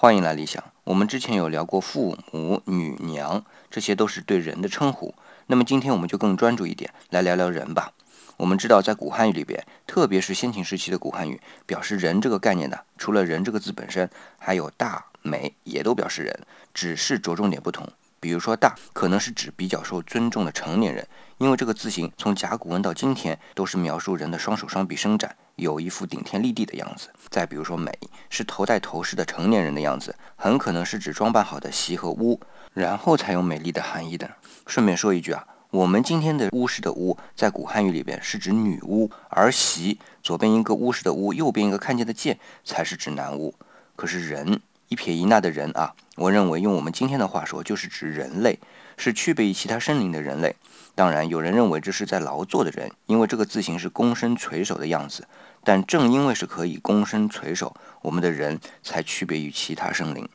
欢迎来理想。我们之前有聊过父母、女娘，这些都是对人的称呼。那么今天我们就更专注一点，来聊聊人吧。我们知道，在古汉语里边，特别是先秦时期的古汉语，表示人这个概念呢，除了人这个字本身，还有大、美，也都表示人，只是着重点不同。比如说，大可能是指比较受尊重的成年人，因为这个字形从甲骨文到今天都是描述人的双手双臂伸展，有一副顶天立地的样子。再比如说，美是头戴头饰的成年人的样子，很可能是指装扮好的席和屋，然后才有美丽的含义的。顺便说一句啊，我们今天的巫师的巫，在古汉语里边是指女巫，而席左边一个巫师的巫，右边一个看见的见，才是指男巫。可是人。一撇一捺的人啊，我认为用我们今天的话说，就是指人类，是区别于其他生灵的人类。当然，有人认为这是在劳作的人，因为这个字形是躬身垂首的样子。但正因为是可以躬身垂首，我们的人才区别于其他生灵。